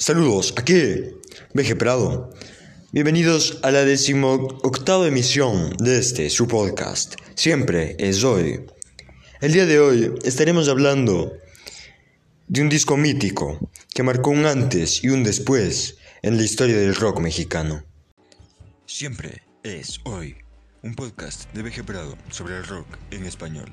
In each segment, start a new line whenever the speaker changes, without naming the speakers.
Saludos, aquí, Veje Prado. Bienvenidos a la decimoctava emisión de este, su podcast. Siempre es hoy. El día de hoy estaremos hablando de un disco mítico que marcó un antes y un después en la historia del rock mexicano. Siempre es hoy. Un podcast de Veje Prado sobre el rock en español.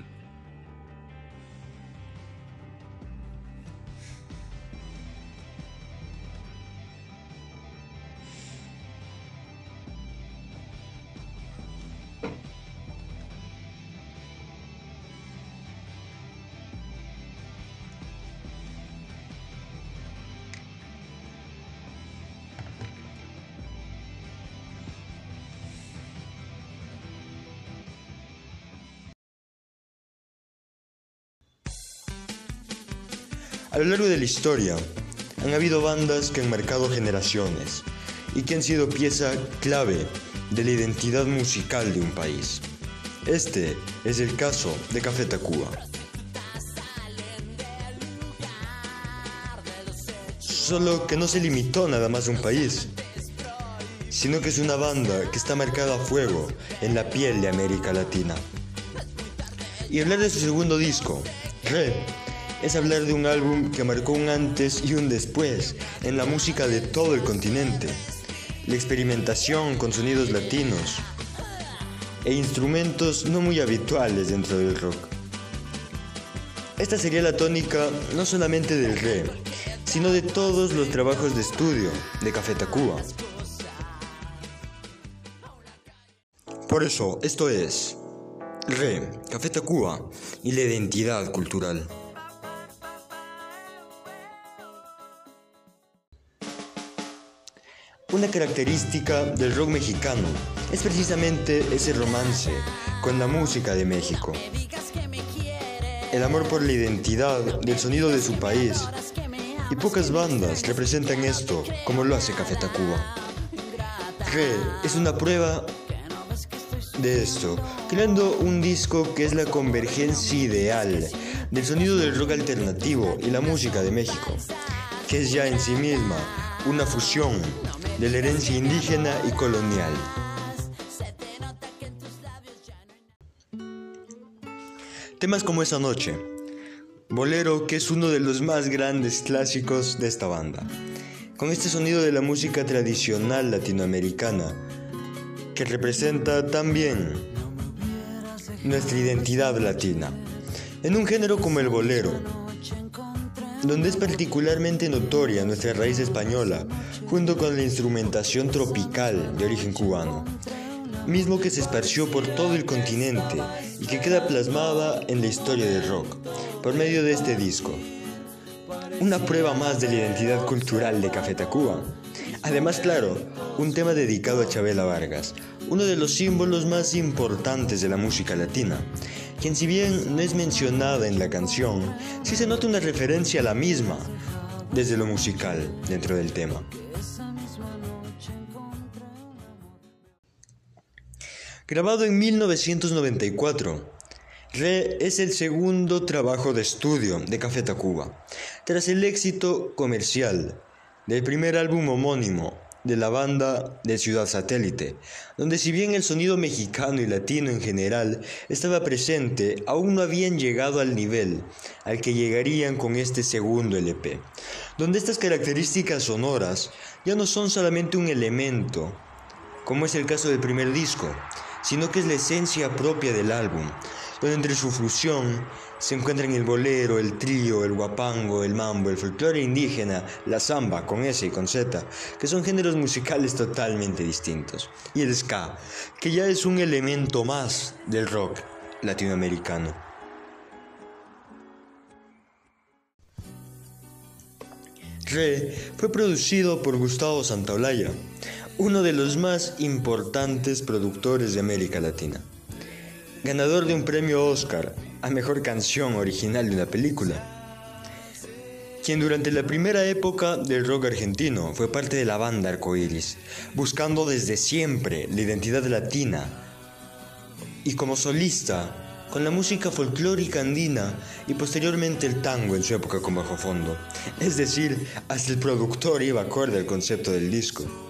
A lo largo de la historia, han habido bandas que han marcado generaciones y que han sido pieza clave de la identidad musical de un país. Este es el caso de Café Tacuba. Solo que no se limitó nada más a un país, sino que es una banda que está marcada a fuego en la piel de América Latina. Y hablar de su segundo disco, Red, es hablar de un álbum que marcó un antes y un después en la música de todo el continente. La experimentación con sonidos latinos e instrumentos no muy habituales dentro del rock. Esta sería la tónica no solamente del re, sino de todos los trabajos de estudio de Café Tacuba. Por eso, esto es Re, Café Tacuba y la identidad cultural. Una característica del rock mexicano es precisamente ese romance con la música de México. El amor por la identidad del sonido de su país. Y pocas bandas representan esto como lo hace Café Tacuba. Re es una prueba de esto, creando un disco que es la convergencia ideal del sonido del rock alternativo y la música de México, que es ya en sí misma una fusión de la herencia indígena y colonial. Temas como esa noche, Bolero, que es uno de los más grandes clásicos de esta banda, con este sonido de la música tradicional latinoamericana, que representa también nuestra identidad latina, en un género como el bolero, donde es particularmente notoria nuestra raíz española, junto con la instrumentación tropical de origen cubano, mismo que se esparció por todo el continente y que queda plasmada en la historia del rock, por medio de este disco. Una prueba más de la identidad cultural de Café Tacuba. Además, claro, un tema dedicado a Chabela Vargas, uno de los símbolos más importantes de la música latina, quien si bien no es mencionada en la canción, sí se nota una referencia a la misma desde lo musical dentro del tema. Grabado en 1994, Re es el segundo trabajo de estudio de Café Tacuba, tras el éxito comercial del primer álbum homónimo de la banda de Ciudad Satélite, donde si bien el sonido mexicano y latino en general estaba presente, aún no habían llegado al nivel al que llegarían con este segundo LP, donde estas características sonoras ya no son solamente un elemento, como es el caso del primer disco, sino que es la esencia propia del álbum, donde entre su fusión se encuentran el bolero, el trío, el guapango, el mambo, el folclore indígena, la samba con S y con Z, que son géneros musicales totalmente distintos, y el ska, que ya es un elemento más del rock latinoamericano. Re fue producido por Gustavo Santaolalla, uno de los más importantes productores de América Latina ganador de un premio Oscar a Mejor Canción Original de una Película, quien durante la primera época del rock argentino fue parte de la banda Arcoiris, buscando desde siempre la identidad latina, y como solista con la música folclórica andina y posteriormente el tango en su época con bajo fondo. Es decir, hasta el productor iba acorde al concepto del disco.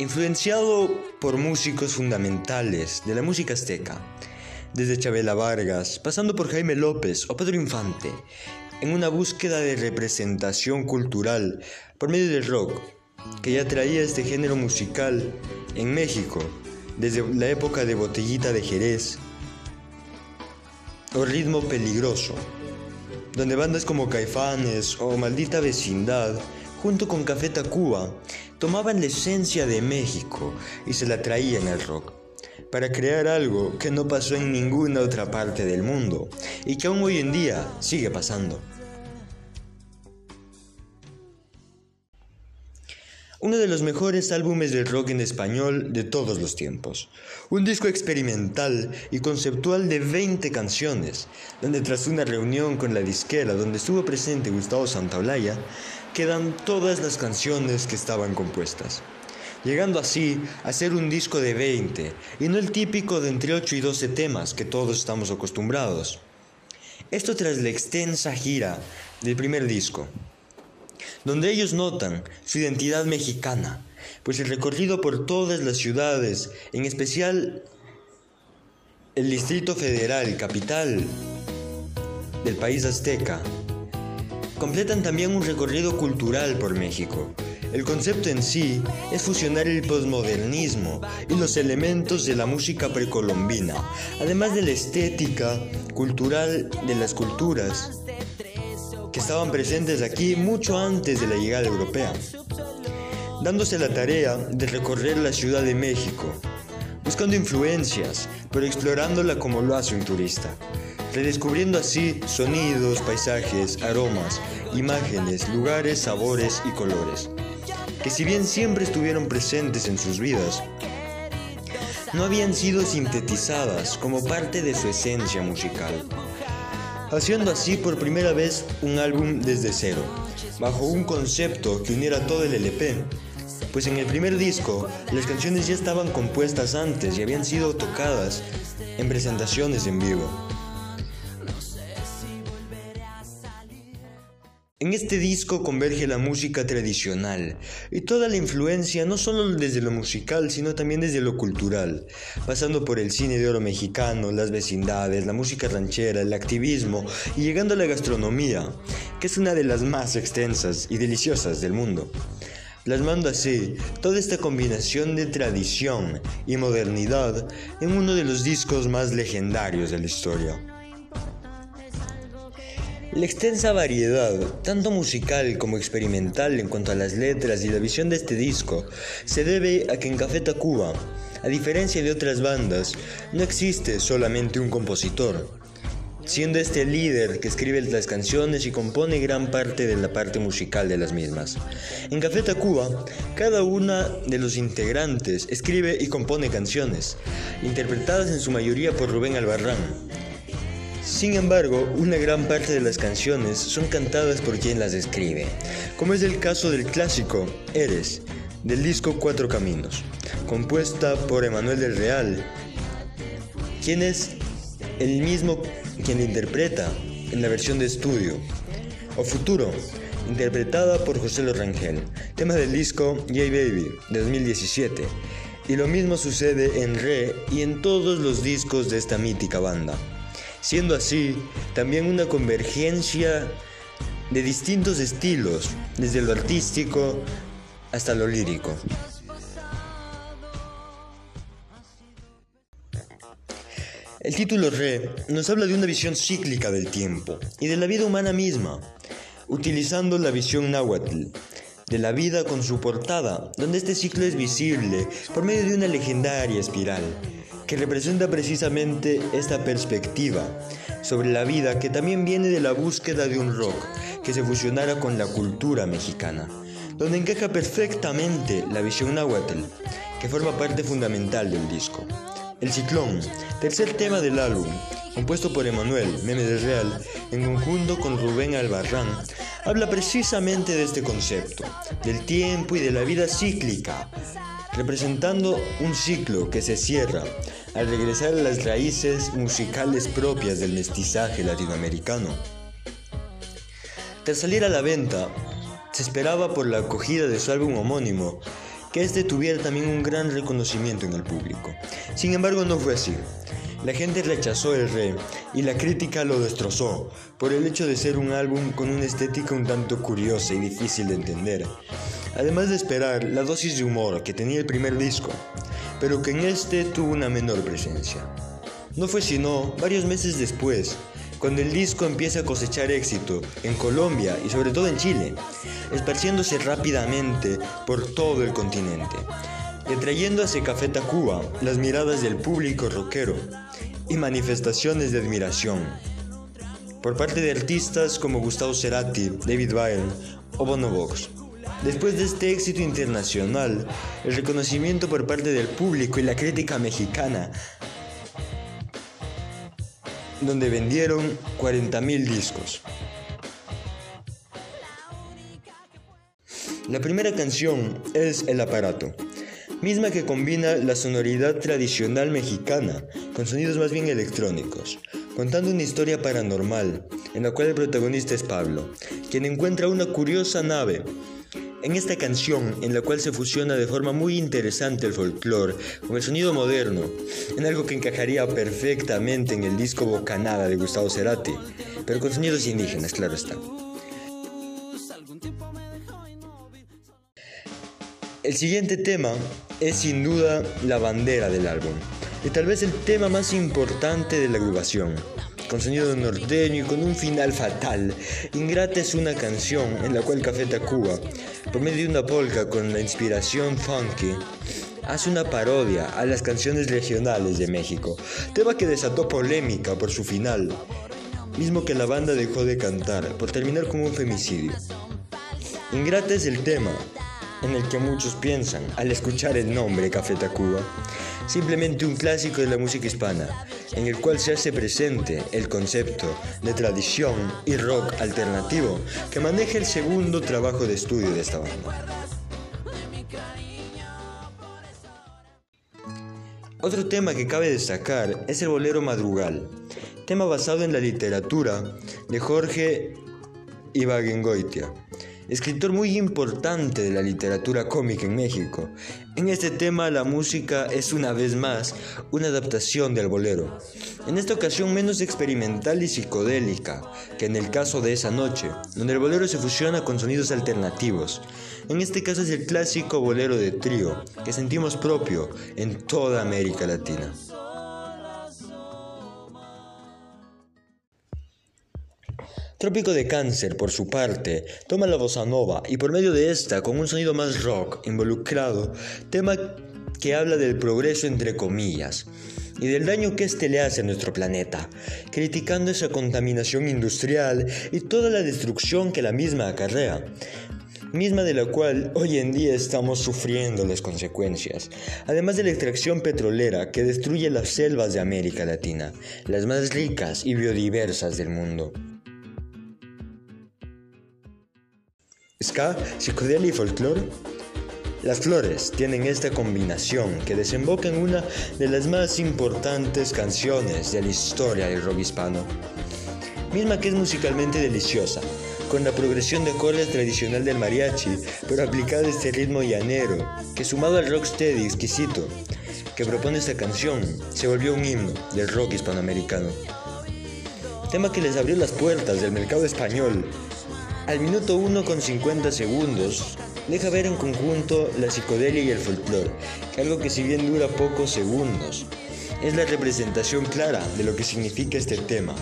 Influenciado por músicos fundamentales de la música azteca, desde Chabela Vargas, pasando por Jaime López o Pedro Infante, en una búsqueda de representación cultural por medio del rock, que ya traía este género musical en México desde la época de Botellita de Jerez o Ritmo Peligroso, donde bandas como Caifanes o Maldita Vecindad, junto con Café Tacuba, tomaban la esencia de México y se la traían al rock, para crear algo que no pasó en ninguna otra parte del mundo y que aún hoy en día sigue pasando. Uno de los mejores álbumes de rock en español de todos los tiempos. Un disco experimental y conceptual de 20 canciones, donde tras una reunión con la disquera donde estuvo presente Gustavo Santaolalla, quedan todas las canciones que estaban compuestas. Llegando así a ser un disco de 20 y no el típico de entre 8 y 12 temas que todos estamos acostumbrados. Esto tras la extensa gira del primer disco donde ellos notan su identidad mexicana, pues el recorrido por todas las ciudades, en especial el Distrito Federal, capital del país azteca, completan también un recorrido cultural por México. El concepto en sí es fusionar el posmodernismo y los elementos de la música precolombina, además de la estética cultural de las culturas que estaban presentes aquí mucho antes de la llegada europea, dándose la tarea de recorrer la Ciudad de México, buscando influencias, pero explorándola como lo hace un turista, redescubriendo así sonidos, paisajes, aromas, imágenes, lugares, sabores y colores, que si bien siempre estuvieron presentes en sus vidas, no habían sido sintetizadas como parte de su esencia musical haciendo así por primera vez un álbum desde cero, bajo un concepto que uniera todo el LP. Pues en el primer disco las canciones ya estaban compuestas antes y habían sido tocadas en presentaciones en vivo. En este disco converge la música tradicional y toda la influencia no solo desde lo musical, sino también desde lo cultural, pasando por el cine de oro mexicano, las vecindades, la música ranchera, el activismo y llegando a la gastronomía, que es una de las más extensas y deliciosas del mundo. Plasmando así toda esta combinación de tradición y modernidad en uno de los discos más legendarios de la historia. La extensa variedad, tanto musical como experimental en cuanto a las letras y la visión de este disco, se debe a que en Café Tacuba, a diferencia de otras bandas, no existe solamente un compositor, siendo este el líder que escribe las canciones y compone gran parte de la parte musical de las mismas. En Café Tacuba, cada una de los integrantes escribe y compone canciones, interpretadas en su mayoría por Rubén Albarrán, sin embargo, una gran parte de las canciones son cantadas por quien las escribe, como es el caso del clásico Eres, del disco Cuatro Caminos, compuesta por Emanuel del Real, quien es el mismo quien la interpreta en la versión de estudio, o Futuro, interpretada por José Lorangel, tema del disco Yay Baby de 2017. Y lo mismo sucede en Re y en todos los discos de esta mítica banda siendo así también una convergencia de distintos estilos, desde lo artístico hasta lo lírico. El título Re nos habla de una visión cíclica del tiempo y de la vida humana misma, utilizando la visión náhuatl de la vida con su portada, donde este ciclo es visible por medio de una legendaria espiral que representa precisamente esta perspectiva sobre la vida que también viene de la búsqueda de un rock que se fusionara con la cultura mexicana, donde encaja perfectamente la visión náhuatl, que forma parte fundamental del disco. El Ciclón, tercer tema del álbum, compuesto por Emanuel Meme del Real, en conjunto con Rubén Albarrán, habla precisamente de este concepto, del tiempo y de la vida cíclica, representando un ciclo que se cierra al regresar a las raíces musicales propias del mestizaje latinoamericano. Tras salir a la venta, se esperaba por la acogida de su álbum homónimo que este tuviera también un gran reconocimiento en el público. Sin embargo, no fue así. La gente rechazó el re y la crítica lo destrozó por el hecho de ser un álbum con una estética un tanto curiosa y difícil de entender. Además de esperar la dosis de humor que tenía el primer disco, pero que en este tuvo una menor presencia. No fue sino varios meses después cuando el disco empieza a cosechar éxito en Colombia y sobre todo en Chile, esparciéndose rápidamente por todo el continente y atrayendo hacia Café Tacuba las miradas del público rockero y manifestaciones de admiración por parte de artistas como Gustavo Cerati, David Byrne o Bono Vox. Después de este éxito internacional, el reconocimiento por parte del público y la crítica mexicana, donde vendieron 40.000 discos. La primera canción es El aparato, misma que combina la sonoridad tradicional mexicana con sonidos más bien electrónicos, contando una historia paranormal en la cual el protagonista es Pablo, quien encuentra una curiosa nave. En esta canción, en la cual se fusiona de forma muy interesante el folclore con el sonido moderno, en algo que encajaría perfectamente en el disco Bocanada de Gustavo Cerati, pero con sonidos indígenas, claro está. El siguiente tema es sin duda la bandera del álbum, y tal vez el tema más importante de la agrupación. Con sonido norteño y con un final fatal, Ingrata es una canción en la cual Café Tacuba, por medio de una polka con la inspiración funky, hace una parodia a las canciones regionales de México, tema que desató polémica por su final, mismo que la banda dejó de cantar por terminar como un femicidio. Ingrata es el tema, en el que muchos piensan al escuchar el nombre Café Tacuba, simplemente un clásico de la música hispana, en el cual se hace presente el concepto de tradición y rock alternativo que maneja el segundo trabajo de estudio de esta banda. Otro tema que cabe destacar es el bolero Madrugal, tema basado en la literatura de Jorge Ibagengoitia escritor muy importante de la literatura cómica en México. En este tema la música es una vez más una adaptación del bolero, en esta ocasión menos experimental y psicodélica que en el caso de esa noche, donde el bolero se fusiona con sonidos alternativos. En este caso es el clásico bolero de trío que sentimos propio en toda América Latina. Trópico de Cáncer, por su parte, toma la bossa nova y por medio de esta, con un sonido más rock involucrado, tema que habla del progreso entre comillas y del daño que éste le hace a nuestro planeta, criticando esa contaminación industrial y toda la destrucción que la misma acarrea, misma de la cual hoy en día estamos sufriendo las consecuencias, además de la extracción petrolera que destruye las selvas de América Latina, las más ricas y biodiversas del mundo. Ska, psicodelia y folclore? Las flores tienen esta combinación que desemboca en una de las más importantes canciones de la historia del rock hispano, misma que es musicalmente deliciosa, con la progresión de acordes tradicional del mariachi, pero aplicada a este ritmo llanero, que sumado al rocksteady exquisito que propone esta canción, se volvió un himno del rock hispanoamericano. Tema que les abrió las puertas del mercado español al minuto 1 con 50 segundos, deja ver en conjunto la psicodelia y el folclore, algo que si bien dura pocos segundos, es la representación clara de lo que significa este tema.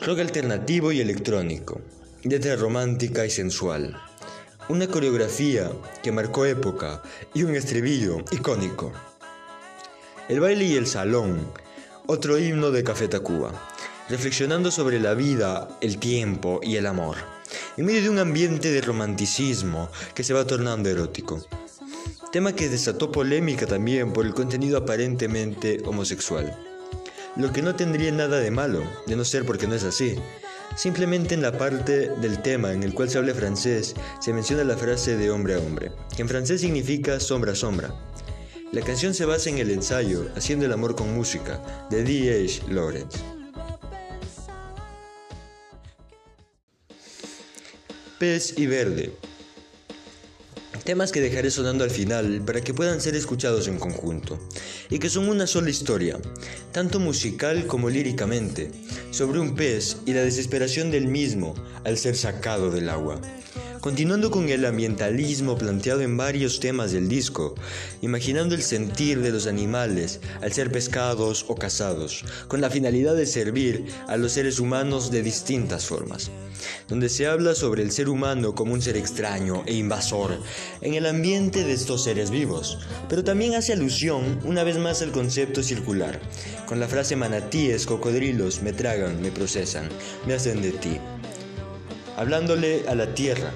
Rock alternativo y electrónico, letra romántica y sensual, una coreografía que marcó época y un estribillo icónico. El baile y el salón otro himno de Café Tacuba, reflexionando sobre la vida, el tiempo y el amor, en medio de un ambiente de romanticismo que se va tornando erótico. Tema que desató polémica también por el contenido aparentemente homosexual. Lo que no tendría nada de malo, de no ser porque no es así, Simplemente en la parte del tema en el cual se habla francés se menciona la frase de hombre a hombre, que en francés significa sombra a sombra. La canción se basa en el ensayo Haciendo el amor con música de D.H. Lawrence. Pez y verde Temas que dejaré sonando al final para que puedan ser escuchados en conjunto, y que son una sola historia, tanto musical como líricamente, sobre un pez y la desesperación del mismo al ser sacado del agua. Continuando con el ambientalismo planteado en varios temas del disco, imaginando el sentir de los animales al ser pescados o cazados, con la finalidad de servir a los seres humanos de distintas formas, donde se habla sobre el ser humano como un ser extraño e invasor en el ambiente de estos seres vivos, pero también hace alusión una vez más al concepto circular, con la frase manatíes, cocodrilos, me tragan, me procesan, me hacen de ti hablándole a la tierra,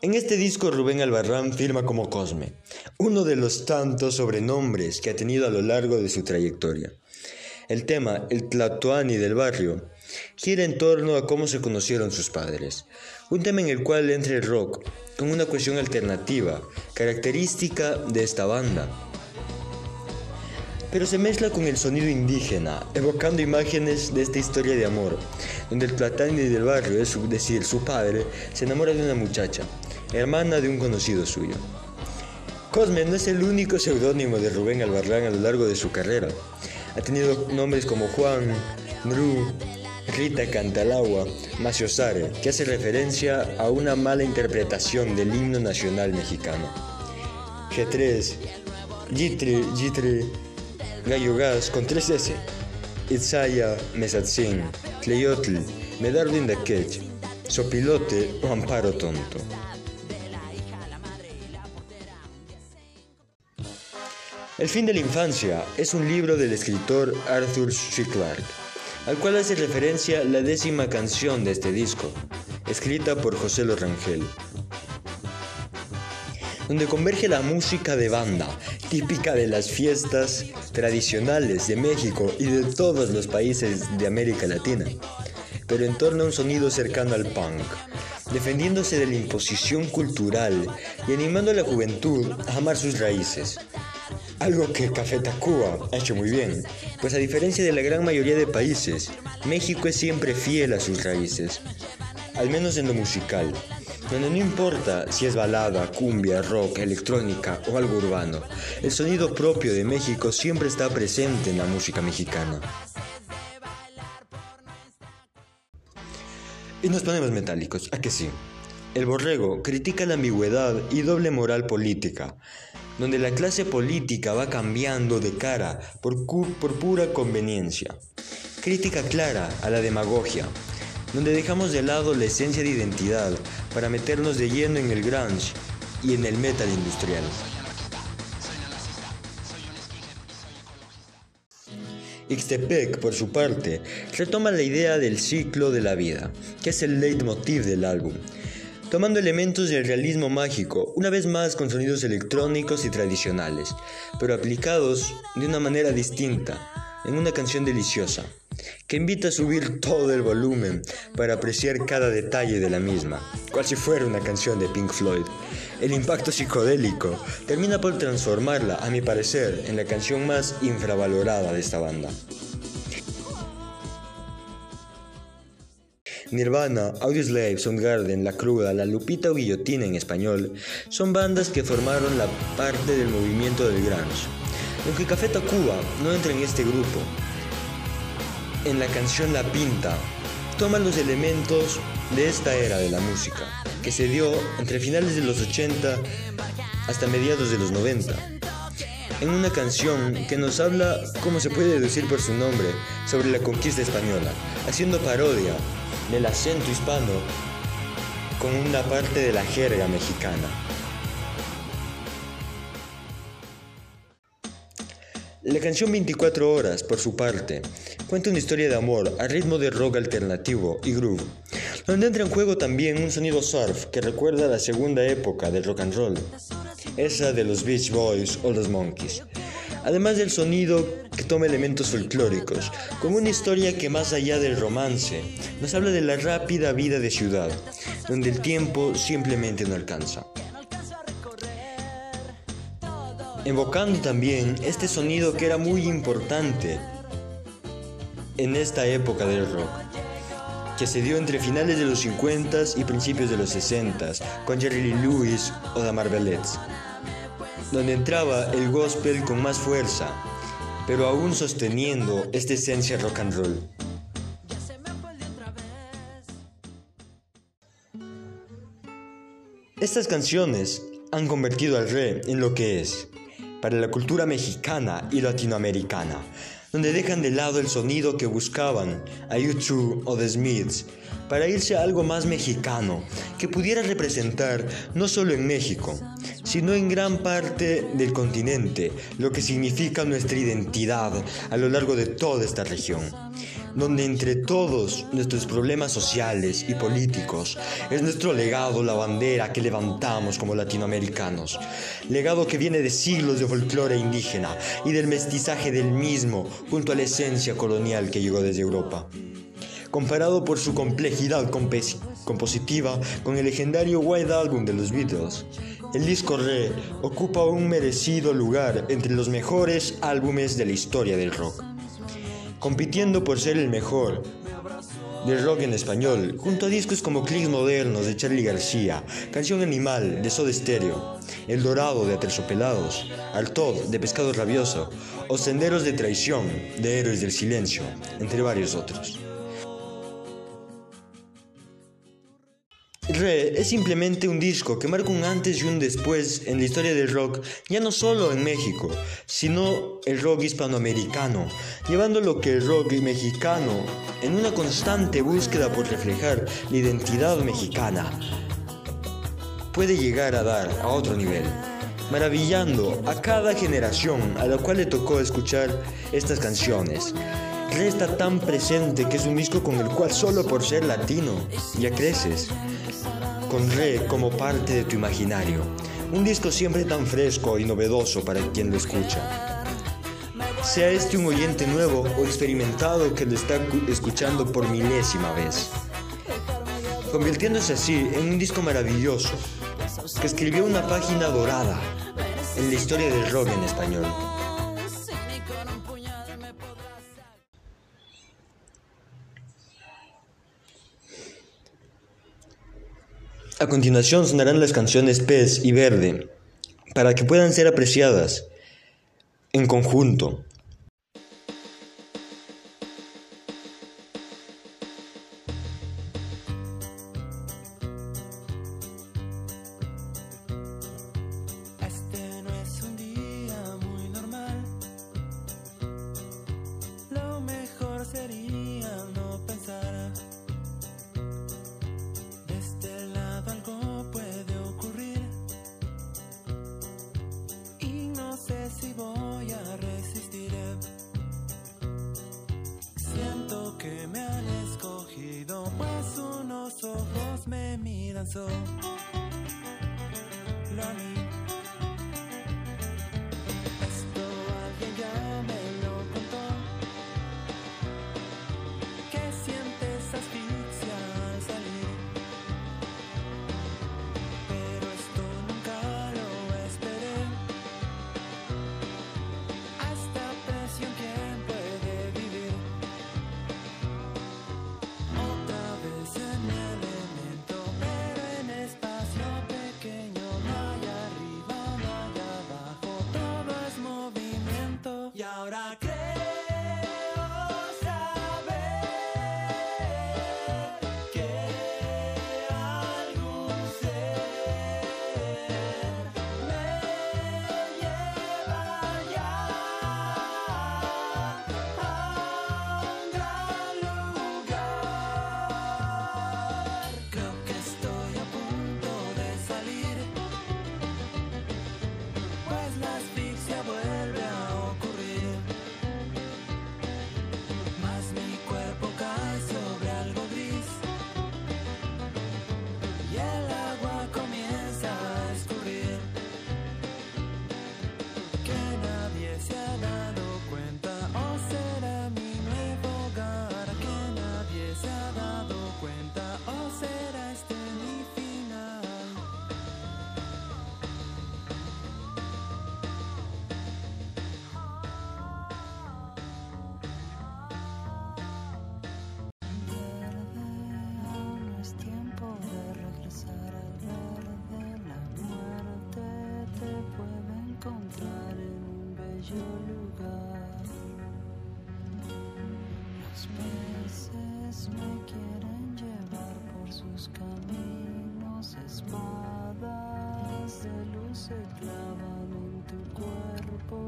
En este disco Rubén Albarrán firma como Cosme, uno de los tantos sobrenombres que ha tenido a lo largo de su trayectoria. El tema, el Tlatoani del barrio, gira en torno a cómo se conocieron sus padres, un tema en el cual entra el rock, con una cuestión alternativa, característica de esta banda. Pero se mezcla con el sonido indígena, evocando imágenes de esta historia de amor, donde el Tlatoani del barrio, es decir, su padre, se enamora de una muchacha, hermana de un conocido suyo. Cosme no es el único seudónimo de Rubén Albarrán a lo largo de su carrera. Ha tenido nombres como Juan, Nru, Rita Cantalagua, Macio Sare, que hace referencia a una mala interpretación del himno nacional mexicano. G3, Gitre, Gitre, Gallo Gas con 3S, Itzaya, Mesatzin, Tleyotl, Medardo Indakech, Sopilote o Amparo Tonto. El fin de la infancia es un libro del escritor Arthur C. Al cual hace referencia la décima canción de este disco, escrita por José Lorangel, donde converge la música de banda, típica de las fiestas tradicionales de México y de todos los países de América Latina, pero en torno a un sonido cercano al punk, defendiéndose de la imposición cultural y animando a la juventud a amar sus raíces. Algo que Café Tacuba ha hecho muy bien, pues a diferencia de la gran mayoría de países, México es siempre fiel a sus raíces, al menos en lo musical, donde no importa si es balada, cumbia, rock, electrónica o algo urbano, el sonido propio de México siempre está presente en la música mexicana. Y nos ponemos metálicos, ¿a que sí? El borrego critica la ambigüedad y doble moral política, donde la clase política va cambiando de cara por, pura conveniencia. Crítica clara a la demagogia, donde dejamos de lado la esencia de identidad para meternos de lleno en el grunge y en el metal industrial. Ixtepec, por su parte, retoma la idea del ciclo de la vida, que es el leitmotiv del álbum, tomando elementos del realismo mágico, una vez más con sonidos electrónicos y tradicionales, pero aplicados de una manera distinta, en una canción deliciosa, que invita a subir todo el volumen para apreciar cada detalle de la misma, cual si fuera una canción de Pink Floyd. El impacto psicodélico termina por transformarla, a mi parecer, en la canción más infravalorada de esta banda. Nirvana, Audioslave, Soundgarden, La Cruda, La Lupita o Guillotina en español son bandas que formaron la parte del movimiento del grunge. Aunque Café Tacuba no entra en este grupo, en la canción La Pinta toman los elementos de esta era de la música, que se dio entre finales de los 80 hasta mediados de los 90 en una canción que nos habla, como se puede deducir por su nombre, sobre la conquista española, haciendo parodia del acento hispano con una parte de la jerga mexicana. La canción 24 horas, por su parte, cuenta una historia de amor a ritmo de rock alternativo y groove, donde entra en juego también un sonido surf que recuerda la segunda época del rock and roll, esa de los Beach Boys o los Monkeys, además del sonido que toma elementos folclóricos, con una historia que más allá del romance, nos habla de la rápida vida de ciudad, donde el tiempo simplemente no alcanza. Evocando también este sonido que era muy importante en esta época del rock, que se dio entre finales de los 50s y principios de los 60s, con Jerry Lee Lewis o The Marvelettes donde entraba el gospel con más fuerza, pero aún sosteniendo esta esencia rock and roll. Estas canciones han convertido al rey en lo que es, para la cultura mexicana y latinoamericana, donde dejan de lado el sonido que buscaban a U2 o The Smiths para irse a algo más mexicano, que pudiera representar no solo en México, sino en gran parte del continente, lo que significa nuestra identidad a lo largo de toda esta región donde entre todos nuestros problemas sociales y políticos es nuestro legado la bandera que levantamos como latinoamericanos, legado que viene de siglos de folclore indígena y del mestizaje del mismo junto a la esencia colonial que llegó desde Europa. Comparado por su complejidad compositiva con el legendario White Album de los Beatles, el disco Re ocupa un merecido lugar entre los mejores álbumes de la historia del rock compitiendo por ser el mejor del rock en español, junto a discos como Clicks Modernos de Charlie García, Canción Animal de Soda Stereo, El Dorado de Aterciopelados, Altod de Pescado Rabioso o Senderos de Traición de Héroes del Silencio, entre varios otros. Re es simplemente un disco que marca un antes y un después en la historia del rock, ya no solo en México, sino el rock hispanoamericano, llevando lo que el rock mexicano en una constante búsqueda por reflejar la identidad mexicana puede llegar a dar a otro nivel, maravillando a cada generación a la cual le tocó escuchar estas canciones. Está tan presente que es un disco con el cual solo por ser latino ya creces con Re como parte de tu imaginario. Un disco siempre tan fresco y novedoso para quien lo escucha. Sea este un oyente nuevo o experimentado que lo está escuchando por milésima vez. Convirtiéndose así en un disco maravilloso que escribió una página dorada en la historia del rock en español. A continuación sonarán las canciones Pez y Verde, para que puedan ser apreciadas en conjunto.
Espadas de luz se clavan en tu cuerpo.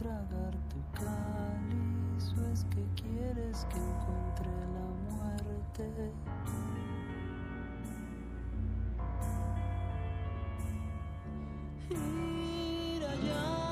Tragar tu cáliz, o es que quieres que encuentre la muerte. Ir allá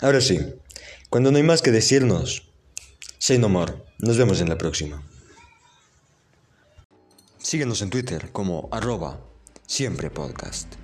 Ahora sí, cuando no hay más que decirnos, say no more. Nos vemos en la próxima. Síguenos en Twitter como arroba siempre podcast.